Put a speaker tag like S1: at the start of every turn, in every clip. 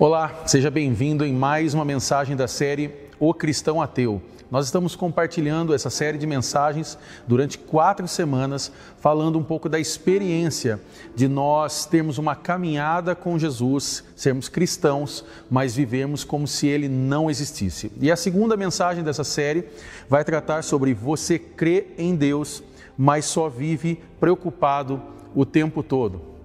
S1: Olá, seja bem-vindo em mais uma mensagem da série O Cristão Ateu. Nós estamos compartilhando essa série de mensagens durante quatro semanas, falando um pouco da experiência de nós termos uma caminhada com Jesus, sermos cristãos, mas vivemos como se ele não existisse. E a segunda mensagem dessa série vai tratar sobre você crê em Deus, mas só vive preocupado o tempo todo.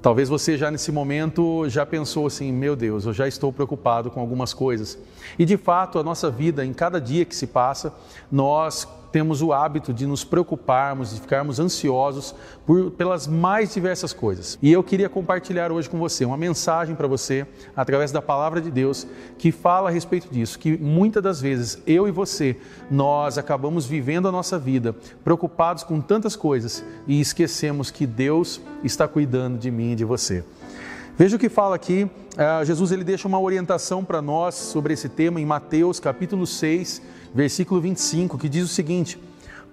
S1: Talvez você já nesse momento já pensou assim: meu Deus, eu já estou preocupado com algumas coisas. E de fato, a nossa vida, em cada dia que se passa, nós temos o hábito de nos preocuparmos, de ficarmos ansiosos por, pelas mais diversas coisas. E eu queria compartilhar hoje com você uma mensagem para você, através da palavra de Deus, que fala a respeito disso, que muitas das vezes eu e você, nós acabamos vivendo a nossa vida preocupados com tantas coisas e esquecemos que Deus está cuidando de mim e de você. Veja o que fala aqui, uh, Jesus ele deixa uma orientação para nós sobre esse tema em Mateus capítulo 6, versículo 25, que diz o seguinte: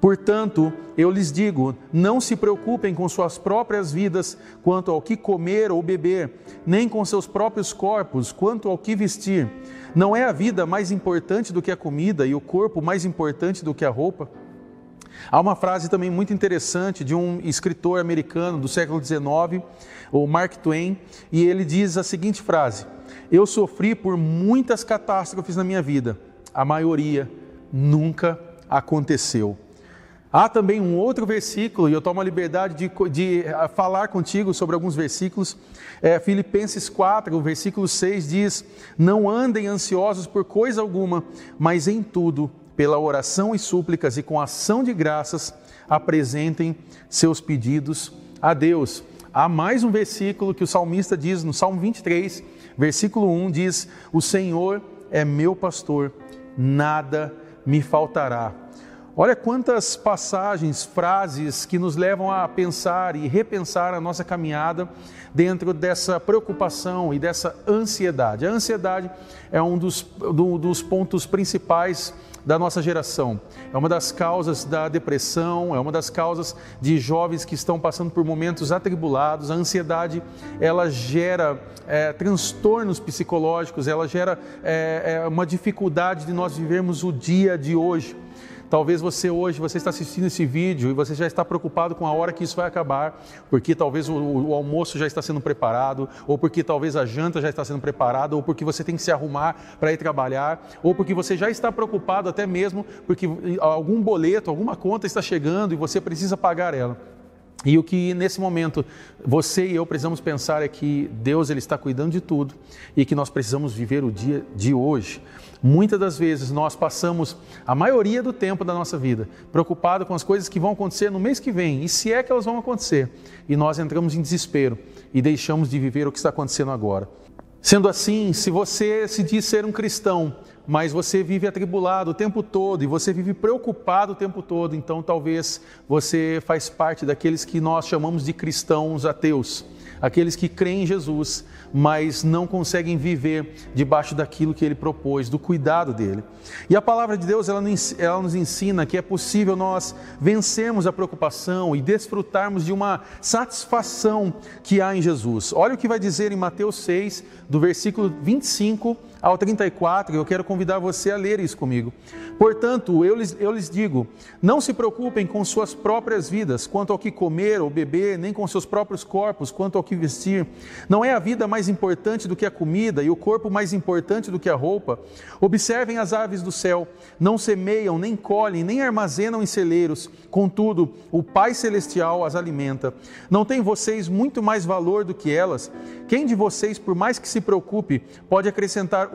S1: Portanto, eu lhes digo: não se preocupem com suas próprias vidas quanto ao que comer ou beber, nem com seus próprios corpos quanto ao que vestir. Não é a vida mais importante do que a comida e o corpo mais importante do que a roupa? Há uma frase também muito interessante de um escritor americano do século XIX, o Mark Twain, e ele diz a seguinte frase: Eu sofri por muitas catástrofes na minha vida, a maioria nunca aconteceu. Há também um outro versículo, e eu tomo a liberdade de, de eh, falar contigo sobre alguns versículos. É, Filipenses 4, o versículo 6 diz: Não andem ansiosos por coisa alguma, mas em tudo, pela oração e súplicas e com ação de graças, apresentem seus pedidos a Deus. Há mais um versículo que o salmista diz no Salmo 23, versículo 1: diz: O Senhor é meu pastor, nada me faltará. Olha quantas passagens, frases que nos levam a pensar e repensar a nossa caminhada dentro dessa preocupação e dessa ansiedade. A ansiedade é um dos, do, dos pontos principais da nossa geração. É uma das causas da depressão, é uma das causas de jovens que estão passando por momentos atribulados. A ansiedade ela gera é, transtornos psicológicos, ela gera é, é, uma dificuldade de nós vivermos o dia de hoje. Talvez você hoje, você está assistindo esse vídeo e você já está preocupado com a hora que isso vai acabar, porque talvez o, o, almoço já está sendo preparado, ou porque talvez a janta já está sendo preparada, ou porque você tem que se arrumar para ir trabalhar, ou porque você já está preocupado até mesmo porque algum boleto, alguma conta está chegando e você precisa pagar ela. E o que nesse momento você e eu precisamos pensar é que Deus ele está cuidando de tudo e que nós precisamos viver o dia de hoje. Muitas das vezes nós passamos a maioria do tempo da nossa vida preocupado com as coisas que vão acontecer no mês que vem e se é que elas vão acontecer. E nós entramos em desespero e deixamos de viver o que está acontecendo agora. Sendo assim, se você se diz ser um cristão, mas você vive atribulado o tempo todo e você vive preocupado o tempo todo, então talvez você faz parte daqueles que nós chamamos de cristãos ateus, aqueles que creem em Jesus, mas não conseguem viver debaixo daquilo que ele propôs, do cuidado dele. E a palavra de Deus, ela, nos ensina que é possível nós vencermos a preocupação e desfrutarmos de uma satisfação que há em Jesus. Olha o que vai dizer em Mateus 6, do versículo 25 ao 34, eu quero convidar você a ler isso comigo. Portanto, eu lhes, eu lhes digo: não se preocupem com suas próprias vidas, quanto ao que comer ou beber, nem com seus próprios corpos, quanto ao que vestir. Não é a vida mais importante do que a comida e o corpo mais importante do que a roupa? Observem as aves do céu: não semeiam, nem colhem, nem armazenam em celeiros, contudo, o Pai Celestial as alimenta. Não têm vocês muito mais valor do que elas? Quem de vocês, por mais que se preocupe, pode acrescentar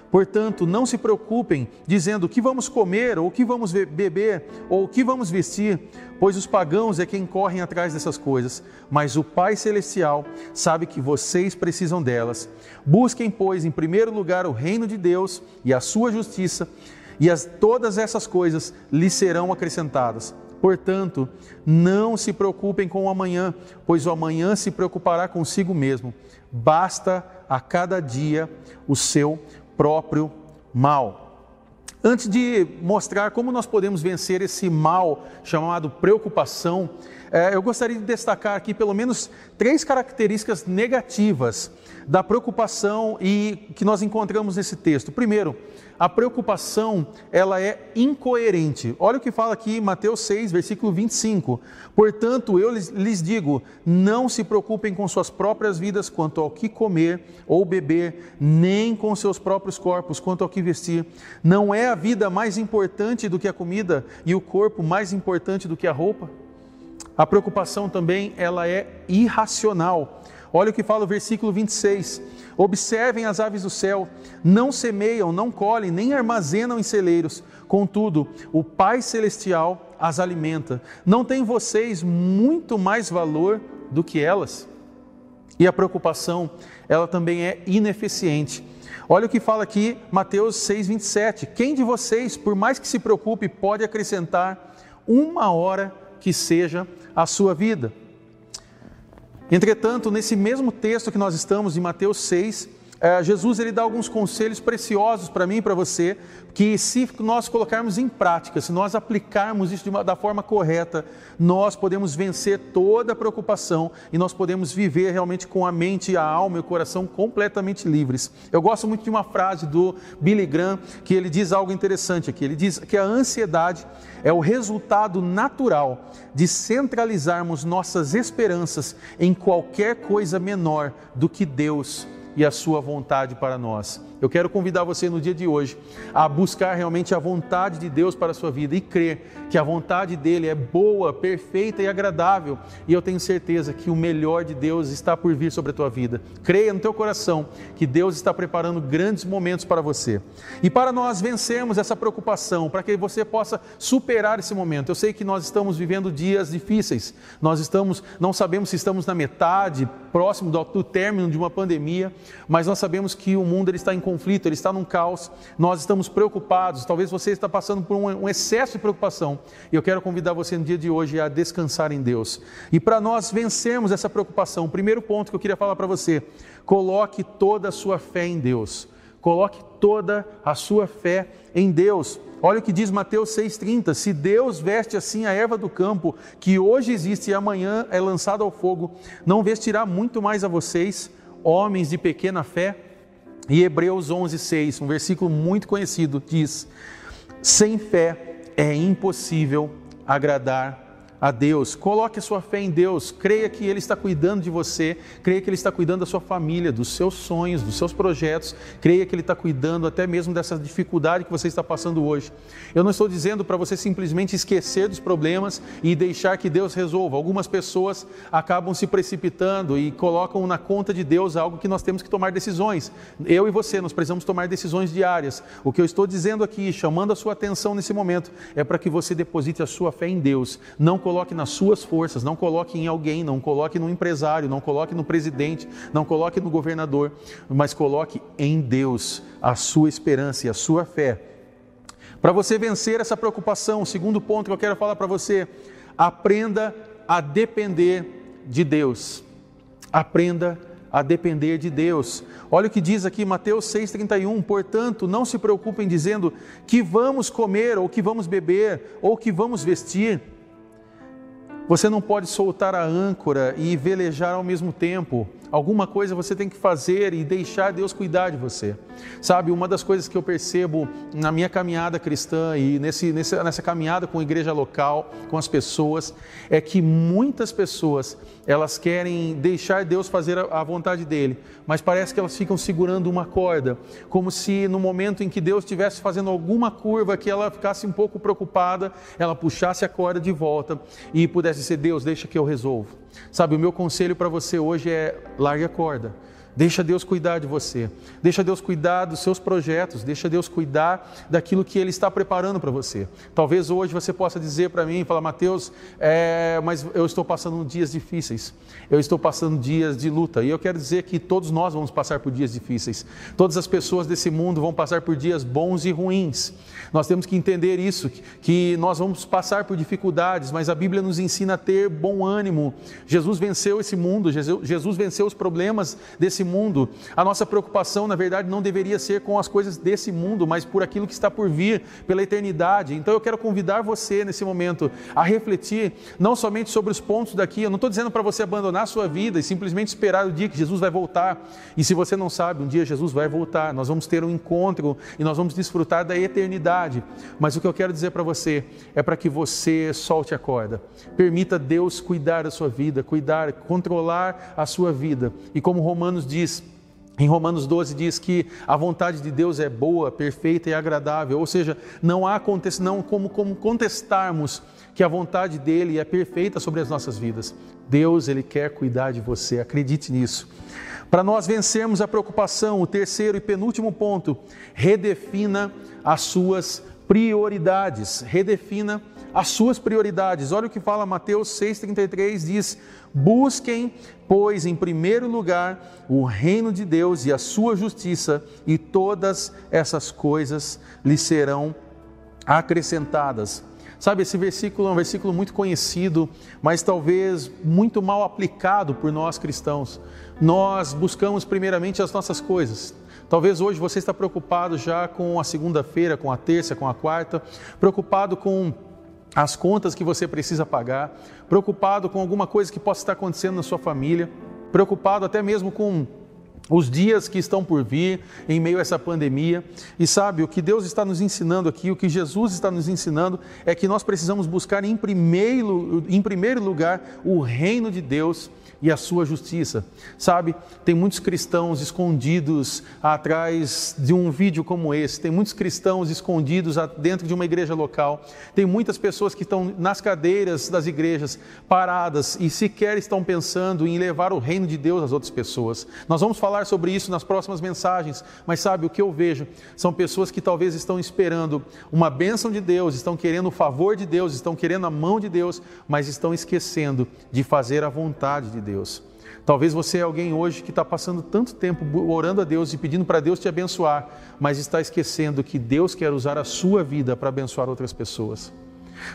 S1: Portanto, não se preocupem dizendo o que vamos comer, ou o que vamos beber, ou o que vamos vestir, pois os pagãos é quem correm atrás dessas coisas, mas o Pai Celestial sabe que vocês precisam delas. Busquem, pois, em primeiro lugar o reino de Deus e a sua justiça, e as, todas essas coisas lhe serão acrescentadas. Portanto, não se preocupem com o amanhã, pois o amanhã se preocupará consigo mesmo. Basta a cada dia o seu próprio mal. Antes de mostrar como nós podemos vencer esse mal chamado preocupação, é, eu gostaria de destacar aqui pelo menos três características negativas da preocupação e que nós encontramos nesse texto. Primeiro, a preocupação ela é incoerente. Olha o que fala aqui Mateus 6, versículo 25. Portanto, eu lhes digo: não se preocupem com suas próprias vidas quanto ao que comer ou beber, nem com seus próprios corpos quanto ao que vestir. Não é a vida mais importante do que a comida e o corpo mais importante do que a roupa? A preocupação também ela é irracional. Olha o que fala o versículo 26. Observem as aves do céu, não semeiam, não colhem, nem armazenam em celeiros. Contudo, o Pai celestial as alimenta. Não tem vocês muito mais valor do que elas? E a preocupação, ela também é ineficiente. Olha o que fala aqui Mateus 6:27. Quem de vocês, por mais que se preocupe, pode acrescentar uma hora que seja a sua vida. Entretanto, nesse mesmo texto que nós estamos, em Mateus 6, é, Jesus ele dá alguns conselhos preciosos para mim e para você, que se nós colocarmos em prática, se nós aplicarmos isso uma, da forma correta, nós podemos vencer toda a preocupação e nós podemos viver realmente com a mente, a alma e o coração completamente livres. Eu gosto muito de uma frase do Billy Graham que ele diz algo interessante aqui. Ele diz que a ansiedade é o resultado natural de centralizarmos nossas esperanças em qualquer coisa menor do que Deus e a sua vontade para nós. Eu quero convidar você no dia de hoje a buscar realmente a vontade de Deus para a sua vida e crer que a vontade dele é boa, perfeita e agradável. E eu tenho certeza que o melhor de Deus está por vir sobre a tua vida. Creia no teu coração que Deus está preparando grandes momentos para você. E para nós vencermos essa preocupação, para que você possa superar esse momento. Eu sei que nós estamos vivendo dias difíceis. Nós estamos, não sabemos se estamos na metade, próximo do, do término de uma pandemia, mas nós sabemos que o mundo ele está em conflito, ele está num caos, nós estamos preocupados, talvez você está passando por um, um excesso de preocupação, e eu quero convidar você no dia de hoje a descansar em Deus. E para nós vencermos essa preocupação, o primeiro ponto que eu queria falar para você, coloque toda a sua fé em Deus. Coloque toda a sua fé em Deus. Olha o que diz Mateus 6,30: Se Deus veste assim a erva do campo, que hoje existe e amanhã é lançada ao fogo, não vestirá muito mais a vocês, homens de pequena fé? E Hebreus 11,6, um versículo muito conhecido, diz: Sem fé é impossível agradar a Deus, coloque a sua fé em Deus, creia que Ele está cuidando de você, creia que Ele está cuidando da sua família, dos seus sonhos, dos seus projetos, creia que Ele está cuidando até mesmo dessa dificuldade que você está passando hoje. Eu não estou dizendo para você simplesmente esquecer dos problemas e deixar que Deus resolva. Algumas pessoas acabam se precipitando e colocam na conta de Deus algo que nós temos que tomar decisões. Eu e você, nós precisamos tomar decisões diárias. O que eu estou dizendo aqui, chamando a sua atenção nesse momento, é para que você deposite a sua fé em Deus. Não coloque nas suas forças, não coloque em alguém, não coloque no empresário, não coloque no presidente, não coloque no governador, mas coloque em Deus a sua esperança e a sua fé. Para você vencer essa preocupação, o segundo ponto que eu quero falar para você, aprenda a depender de Deus. Aprenda a depender de Deus. Olha o que diz aqui Mateus 6,31: Portanto, não se preocupem dizendo que vamos comer, ou que vamos beber, ou que vamos vestir você não pode soltar a âncora e velejar ao mesmo tempo. Alguma coisa você tem que fazer e deixar Deus cuidar de você. Sabe, uma das coisas que eu percebo na minha caminhada cristã e nesse, nessa, nessa caminhada com a igreja local, com as pessoas, é que muitas pessoas elas querem deixar Deus fazer a, a vontade dele, mas parece que elas ficam segurando uma corda, como se no momento em que Deus estivesse fazendo alguma curva que ela ficasse um pouco preocupada, ela puxasse a corda de volta e pudesse dizer: Deus, deixa que eu resolvo. Sabe, o meu conselho para você hoje é largue a corda. Deixa Deus cuidar de você. Deixa Deus cuidar dos seus projetos. Deixa Deus cuidar daquilo que Ele está preparando para você. Talvez hoje você possa dizer para mim, falar, Mateus, é, mas eu estou passando dias difíceis. Eu estou passando dias de luta. E eu quero dizer que todos nós vamos passar por dias difíceis. Todas as pessoas desse mundo vão passar por dias bons e ruins. Nós temos que entender isso, que nós vamos passar por dificuldades, mas a Bíblia nos ensina a ter bom ânimo. Jesus venceu esse mundo, Jesus venceu os problemas desse mundo. A nossa preocupação, na verdade, não deveria ser com as coisas desse mundo, mas por aquilo que está por vir, pela eternidade. Então eu quero convidar você nesse momento a refletir não somente sobre os pontos daqui, eu não estou dizendo para você abandonar a sua vida e simplesmente esperar o dia que Jesus vai voltar. E se você não sabe, um dia Jesus vai voltar, nós vamos ter um encontro e nós vamos desfrutar da eternidade mas o que eu quero dizer para você é para que você solte a corda. Permita Deus cuidar da sua vida, cuidar, controlar a sua vida. E como Romanos diz, em Romanos 12 diz que a vontade de Deus é boa, perfeita e agradável, ou seja, não há não como, como contestarmos que a vontade dele é perfeita sobre as nossas vidas. Deus, ele quer cuidar de você, acredite nisso. Para nós vencermos a preocupação, o terceiro e penúltimo ponto, redefina as suas prioridades. Redefina as suas prioridades. Olha o que fala Mateus 6,33: diz: Busquem, pois, em primeiro lugar o reino de Deus e a sua justiça, e todas essas coisas lhe serão acrescentadas. Sabe, esse versículo é um versículo muito conhecido, mas talvez muito mal aplicado por nós cristãos. Nós buscamos primeiramente as nossas coisas. Talvez hoje você está preocupado já com a segunda-feira, com a terça, com a quarta, preocupado com as contas que você precisa pagar, preocupado com alguma coisa que possa estar acontecendo na sua família, preocupado até mesmo com os dias que estão por vir em meio a essa pandemia. E sabe, o que Deus está nos ensinando aqui, o que Jesus está nos ensinando, é que nós precisamos buscar em primeiro, em primeiro lugar o reino de Deus e a sua justiça. Sabe, tem muitos cristãos escondidos atrás de um vídeo como esse, tem muitos cristãos escondidos dentro de uma igreja local, tem muitas pessoas que estão nas cadeiras das igrejas paradas e sequer estão pensando em levar o reino de Deus às outras pessoas. Nós vamos falar sobre isso nas próximas mensagens, mas sabe, o que eu vejo são pessoas que talvez estão esperando uma bênção de Deus, estão querendo o favor de Deus, estão querendo a mão de Deus, mas estão esquecendo de fazer a vontade de Deus. Deus. Talvez você é alguém hoje que está passando tanto tempo orando a Deus e pedindo para Deus te abençoar, mas está esquecendo que Deus quer usar a sua vida para abençoar outras pessoas.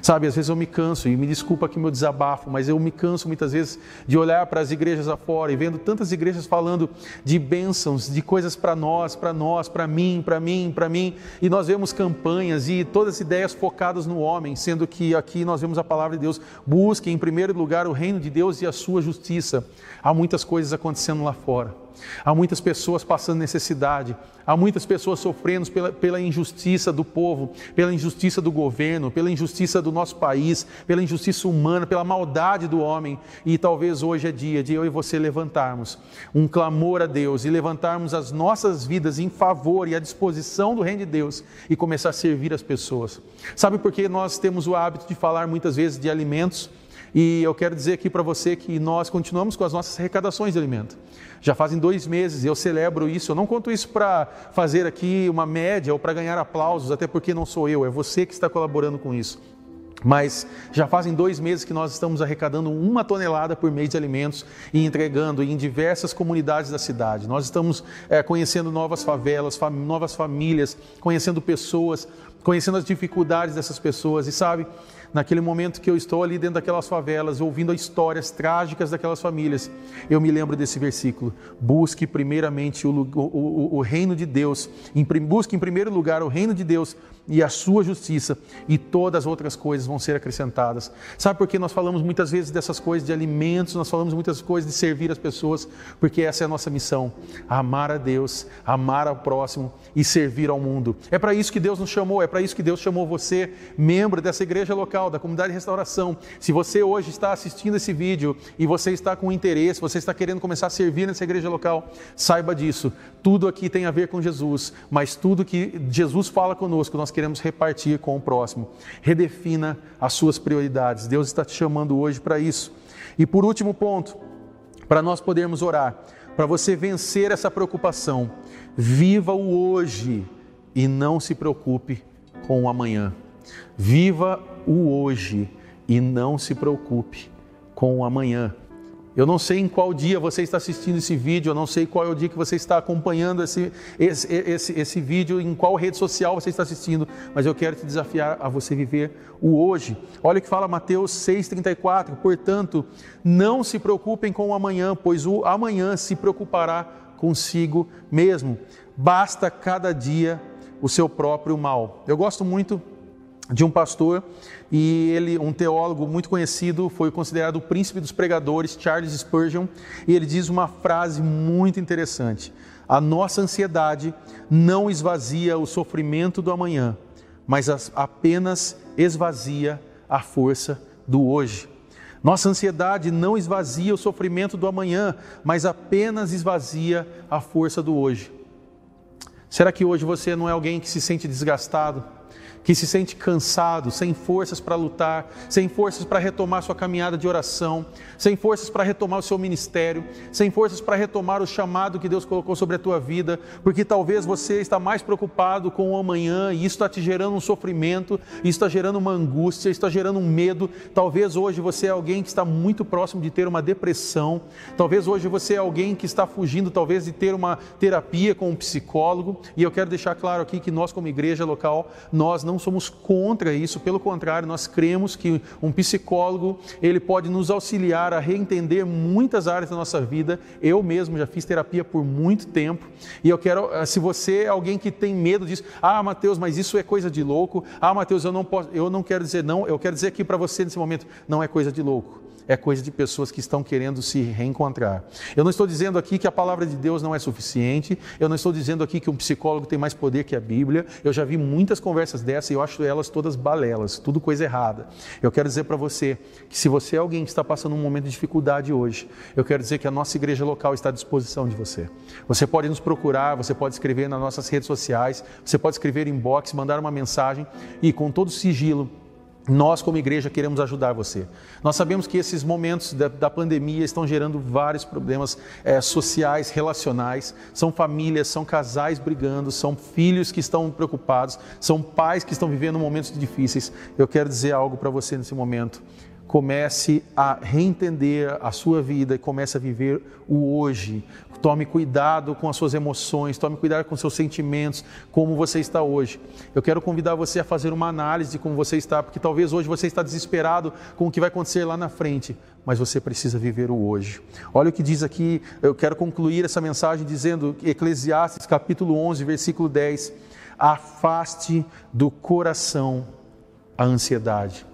S1: Sabe, às vezes eu me canso, e me desculpa aqui meu desabafo, mas eu me canso muitas vezes de olhar para as igrejas afora e vendo tantas igrejas falando de bênçãos, de coisas para nós, para nós, para mim, para mim, para mim, e nós vemos campanhas e todas as ideias focadas no homem, sendo que aqui nós vemos a palavra de Deus, busque em primeiro lugar o reino de Deus e a sua justiça. Há muitas coisas acontecendo lá fora. Há muitas pessoas passando necessidade, há muitas pessoas sofrendo pela, pela, injustiça do povo, pela injustiça do governo, pela injustiça do nosso país, pela injustiça humana, pela maldade do homem. E talvez hoje é dia de eu e você levantarmos um clamor a Deus e levantarmos as nossas vidas em favor e à disposição do Reino de Deus e começar a servir as pessoas. Sabe por que nós temos o hábito de falar muitas vezes de alimentos? E eu quero dizer aqui para você que nós continuamos com as nossas arrecadações de alimento. Já fazem dois meses eu celebro isso. Eu não conto isso para fazer aqui uma média ou para ganhar aplausos, até porque não sou eu, é você que está colaborando com isso. Mas já fazem dois meses que nós estamos arrecadando uma tonelada por mês de alimentos e entregando em diversas comunidades da cidade. Nós estamos é, conhecendo novas favelas, fam novas famílias, conhecendo pessoas, conhecendo as dificuldades dessas pessoas. E sabe, naquele momento que eu estou ali dentro daquelas favelas, ouvindo as histórias trágicas daquelas famílias, eu me lembro desse versículo: busque primeiramente o, o, o reino de Deus, busque em primeiro lugar o reino de Deus e a sua justiça, e todas as outras coisas vão ser acrescentadas. Sabe por que nós falamos muitas vezes dessas coisas de alimentos, nós falamos muitas coisas de servir as pessoas? Porque essa é a nossa missão: amar a Deus, amar ao próximo e servir ao mundo. É para isso que Deus nos chamou, é para isso que Deus chamou você, membro dessa igreja local, da comunidade de restauração. Se você hoje está assistindo esse vídeo e você está com interesse, você está querendo começar a servir nessa igreja local, saiba disso. Tudo aqui tem a ver com Jesus, mas tudo que Jesus fala conosco, nós queremos repartir com o próximo. Redefina as suas prioridades. Deus está te chamando hoje para isso. E por último ponto, para nós podermos orar, para você vencer essa preocupação. Viva o hoje e não se preocupe com o amanhã. Viva o hoje e não se preocupe com o amanhã. Eu não sei em qual dia você está assistindo esse vídeo, eu não sei qual é o dia que você está acompanhando esse, esse, esse, esse vídeo, em qual rede social você está assistindo, mas eu quero te desafiar a você viver o hoje. Olha o que fala Mateus 6,34: portanto, não se preocupem com o amanhã, pois o amanhã se preocupará consigo mesmo. Basta cada dia o seu próprio mal. Eu gosto muito de um pastor e ele, um teólogo muito conhecido, foi considerado o príncipe dos pregadores, Charles Spurgeon, e ele diz uma frase muito interessante: A nossa ansiedade não esvazia o sofrimento do amanhã, mas apenas esvazia a força do hoje. Nossa ansiedade não esvazia o sofrimento do amanhã, mas apenas esvazia a força do hoje. Será que hoje você não é alguém que se sente desgastado? Que se sente cansado, sem forças para lutar, sem forças para retomar sua caminhada de oração, sem forças para retomar o seu ministério, sem forças para retomar o chamado que Deus colocou sobre a tua vida, porque talvez você está mais preocupado com o amanhã e isso está te gerando um sofrimento, isso está gerando uma angústia, isso está gerando um medo. Talvez hoje você é alguém que está muito próximo de ter uma depressão, talvez hoje você é alguém que está fugindo, talvez, de ter uma terapia com um psicólogo, e eu quero deixar claro aqui que nós, como igreja local, nós não não somos contra isso, pelo contrário, nós cremos que um psicólogo, ele pode nos auxiliar a reentender muitas áreas da nossa vida. Eu mesmo já fiz terapia por muito tempo, e eu quero, eh, se você é alguém que tem medo disso, ah, Mateus, mas isso é coisa de louco. Ah, Mateus, eu não posso, eu não quero dizer não, eu quero dizer aqui para você nesse momento, não é coisa de louco é coisa de pessoas que estão querendo se reencontrar. Eu não estou dizendo aqui que a palavra de Deus não é suficiente, eu não estou dizendo aqui que um psicólogo tem mais poder que a Bíblia. Eu já vi muitas conversas dessas e eu acho elas todas balelas, tudo coisa errada. Eu quero dizer para você que se você é alguém que está passando um momento de dificuldade hoje, eu quero dizer que a nossa igreja local está à disposição de você. Você pode nos procurar, você pode escrever nas nossas redes sociais, você pode escrever inbox, mandar uma mensagem e com todo sigilo nós, como igreja, queremos ajudar você. Nós sabemos que esses momentos da, da pandemia estão gerando vários problemas é, sociais, relacionais. São famílias, são casais brigando, são filhos que estão preocupados, são pais que estão vivendo momentos difíceis. Eu quero dizer algo para você nesse momento comece a reentender a sua vida e comece a viver o hoje. Tome cuidado com as suas emoções, tome cuidado com seus sentimentos, como você está hoje. Eu quero convidar você a fazer uma análise de como você está, porque talvez hoje você está desesperado com o que vai acontecer lá na frente, mas você precisa viver o hoje. Olha o que diz aqui, eu quero concluir essa mensagem dizendo Eclesiastes capítulo 11, versículo 10: Afaste do coração a ansiedade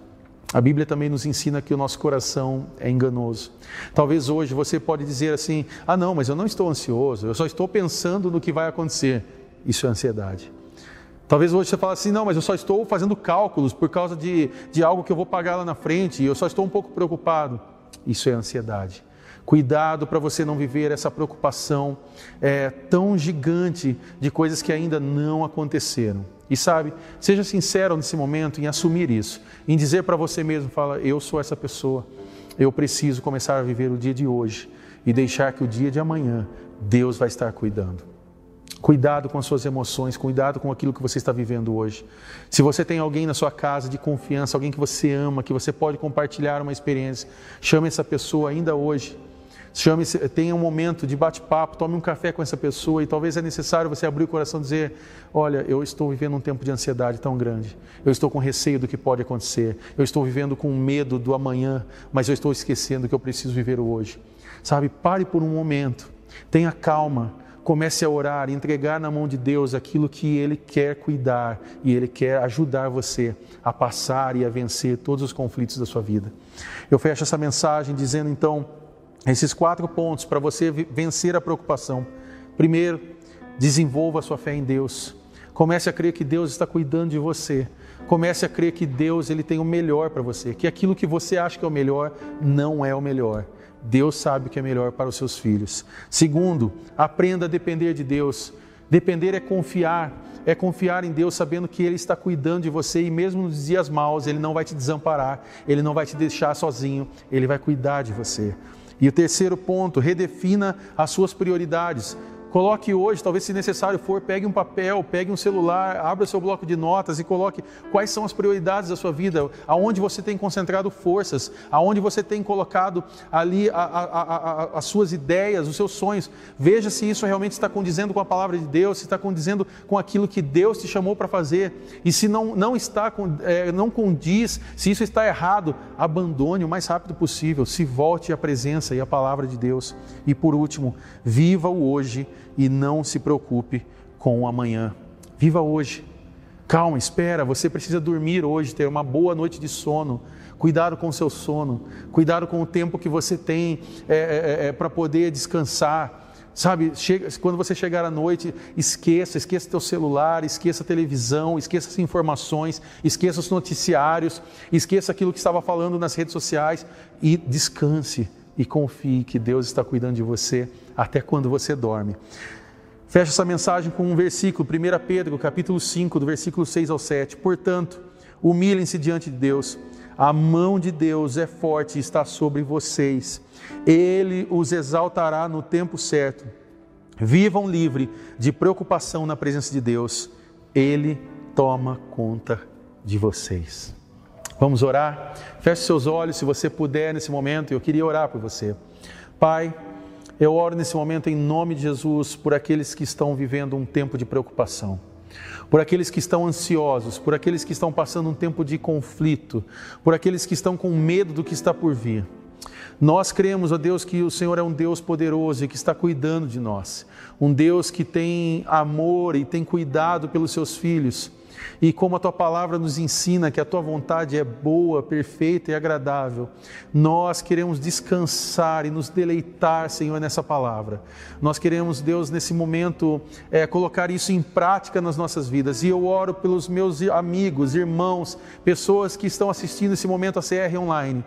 S1: a Bíblia também nos ensina que o nosso coração é enganoso. Talvez hoje você pode dizer assim: "Ah, não, mas eu não estou ansioso, eu só estou pensando no que vai acontecer". Isso é ansiedade. Talvez hoje você fale assim: "Não, mas eu só estou fazendo cálculos por causa de, de algo que eu vou pagar lá na frente, e eu só estou um pouco preocupado". Isso é ansiedade. Cuidado para você não viver essa preocupação é, tão gigante de coisas que ainda não aconteceram. E sabe, seja sincero nesse momento em assumir isso, em dizer para você mesmo, fala, eu sou essa pessoa, eu preciso começar a viver o dia de hoje e deixar que o dia de amanhã Deus vai estar cuidando. Cuidado com as suas emoções, cuidado com aquilo que você está vivendo hoje. Se você tem alguém na sua casa de confiança, alguém que você ama, que você pode compartilhar uma experiência, chame essa pessoa ainda hoje Chame, tenha um momento de bate-papo, tome um café com essa pessoa e talvez é necessário você abrir o coração e dizer: Olha, eu estou vivendo um tempo de ansiedade tão grande, eu estou com receio do que pode acontecer, eu estou vivendo com medo do amanhã, mas eu estou esquecendo que eu preciso viver o hoje. Sabe, pare por um momento, tenha calma, comece a orar, entregar na mão de Deus aquilo que Ele quer cuidar e Ele quer ajudar você a passar e a vencer todos os conflitos da sua vida. Eu fecho essa mensagem dizendo então esses quatro pontos para você vencer a preocupação. Primeiro, desenvolva a sua fé em Deus. Comece a crer que Deus está cuidando de você. Comece a crer que Deus ele tem o melhor para você, que aquilo que você acha que é o melhor não é o melhor. Deus sabe o que é melhor para os seus filhos. Segundo, aprenda a depender de Deus. Depender é confiar, é confiar em Deus sabendo que Ele está cuidando de você e mesmo nos dias maus Ele não vai te desamparar, Ele não vai te deixar sozinho, Ele vai cuidar de você. E o terceiro ponto, redefina as suas prioridades. Coloque hoje, talvez se necessário for, pegue um papel, pegue um celular, abra seu bloco de notas e coloque quais são as prioridades da sua vida, aonde você tem concentrado forças, aonde você tem colocado ali a, a, a, as suas ideias, os seus sonhos. Veja se isso realmente está condizendo com a palavra de Deus, se está condizendo com aquilo que Deus te chamou para fazer. E se não, não está, é, não condiz, se isso está errado, abandone o mais rápido possível, se volte à presença e à palavra de Deus. E por último, viva o hoje e não se preocupe com o amanhã. Viva hoje. Calma, espera, você precisa dormir hoje, ter uma boa noite de sono. Cuidado com o seu sono, cuidado com o tempo que você tem é, é, é, para poder descansar. Sabe, chega, quando você chegar à noite, esqueça, esqueça teu celular, esqueça a televisão, esqueça as informações, esqueça os noticiários, esqueça aquilo que estava falando nas redes sociais e descanse e confie que Deus está cuidando de você até quando você dorme. Fecha essa mensagem com um versículo, 1 Pedro, capítulo 5, do versículo 6 ao 7. Portanto, humilhem-se diante de Deus. A mão de Deus é forte e está sobre vocês. Ele os exaltará no tempo certo. Vivam livre de preocupação na presença de Deus. Ele toma conta de vocês. Vamos orar? Feche seus olhos se você puder nesse momento. Eu queria orar por você. Pai, eu oro nesse momento em nome de Jesus por aqueles que estão vivendo um tempo de preocupação, por aqueles que estão ansiosos, por aqueles que estão passando um tempo de conflito, por aqueles que estão com medo do que está por vir. Nós cremos, ó Deus, que o Senhor é um Deus poderoso e que está cuidando de nós, um Deus que tem amor e tem cuidado pelos seus filhos e como a tua palavra nos ensina que a tua vontade é boa, perfeita e agradável, nós queremos descansar e nos deleitar, Senhor, nessa palavra. Nós queremos, Deus, nesse momento, é, colocar isso em prática nas nossas vidas. E eu oro pelos meus amigos, irmãos, pessoas que estão assistindo esse momento a CR online.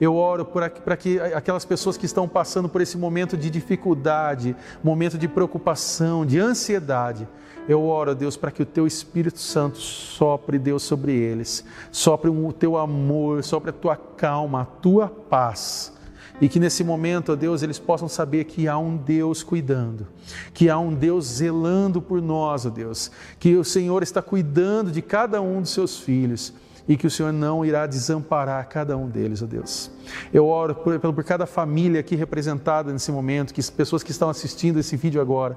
S1: Eu oro para que aquelas pessoas que estão passando por esse momento de dificuldade, momento de preocupação, de ansiedade, eu oro, Deus, para que o teu Espírito Santo sopre, Deus, sobre eles, sopre o teu amor, sopre a tua calma, a tua paz. E que nesse momento, ó Deus, eles possam saber que há um Deus cuidando, que há um Deus zelando por nós, ó Deus, que o Senhor está cuidando de cada um dos seus filhos e que o Senhor não irá desamparar cada um deles, ó Deus. Eu oro por, por cada família aqui representada nesse momento, que as pessoas que estão assistindo esse vídeo agora,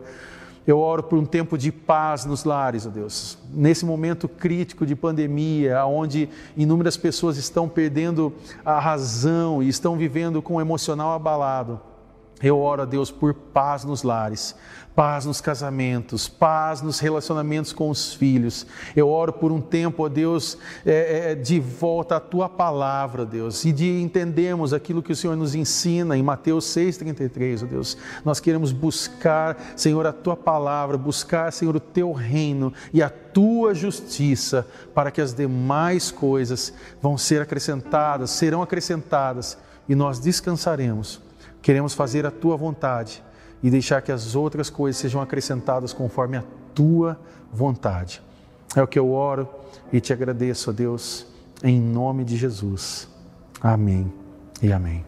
S1: eu oro por um tempo de paz nos lares, ó Deus. Nesse momento crítico de pandemia, onde inúmeras pessoas estão perdendo a razão e estão vivendo com o emocional abalado. Eu oro a Deus por paz nos lares, paz nos casamentos, paz nos relacionamentos com os filhos. Eu oro por um tempo, ó Deus, é, é, de volta à tua palavra, Deus, e de entendermos aquilo que o Senhor nos ensina em Mateus 6,33, ó Deus. Nós queremos buscar, Senhor, a tua palavra, buscar, Senhor, o teu reino e a tua justiça, para que as demais coisas vão ser acrescentadas, serão acrescentadas, e nós descansaremos Queremos fazer a tua vontade e deixar que as outras coisas sejam acrescentadas conforme a tua vontade. É o que eu oro e te agradeço, Deus, em nome de Jesus. Amém e amém.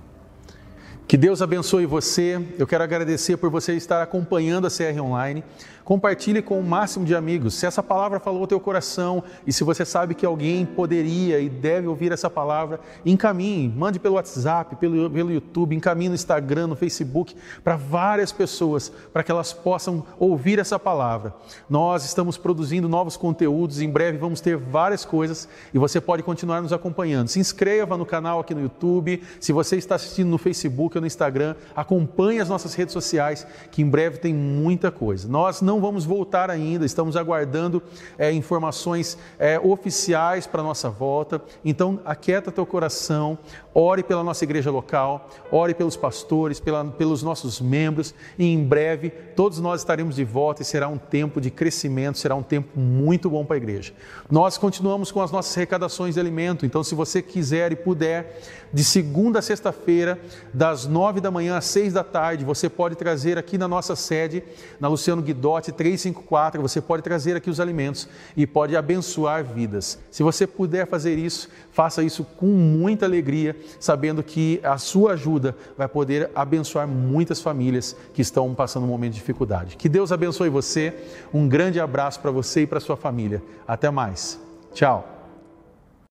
S1: Que Deus abençoe você. Eu quero agradecer por você estar acompanhando a CR Online. Compartilhe com o máximo de amigos. Se essa palavra falou ao teu coração e se você sabe que alguém poderia e deve ouvir essa palavra, encaminhe, mande pelo WhatsApp, pelo, pelo YouTube, encaminhe no Instagram, no Facebook, para várias pessoas, para que elas possam ouvir essa palavra. Nós estamos produzindo novos conteúdos, em breve vamos ter várias coisas e você pode continuar nos acompanhando. Se inscreva no canal aqui no YouTube, se você está assistindo no Facebook ou no Instagram, acompanhe as nossas redes sociais, que em breve tem muita coisa. Nós não não vamos voltar ainda, estamos aguardando é, informações é, oficiais para a nossa volta. Então, aquieta teu coração, ore pela nossa igreja local, ore pelos pastores, pela, pelos nossos membros, e em breve todos nós estaremos de volta e será um tempo de crescimento, será um tempo muito bom para a igreja. Nós continuamos com as nossas arrecadações de alimento, então, se você quiser e puder, de segunda a sexta-feira, das nove da manhã às seis da tarde, você pode trazer aqui na nossa sede, na Luciano Guidotti, lote 354, você pode trazer aqui os alimentos e pode abençoar vidas. Se você puder fazer isso, faça isso com muita alegria, sabendo que a sua ajuda vai poder abençoar muitas famílias que estão passando um momento de dificuldade. Que Deus abençoe você. Um grande abraço para você e para sua família. Até mais. Tchau.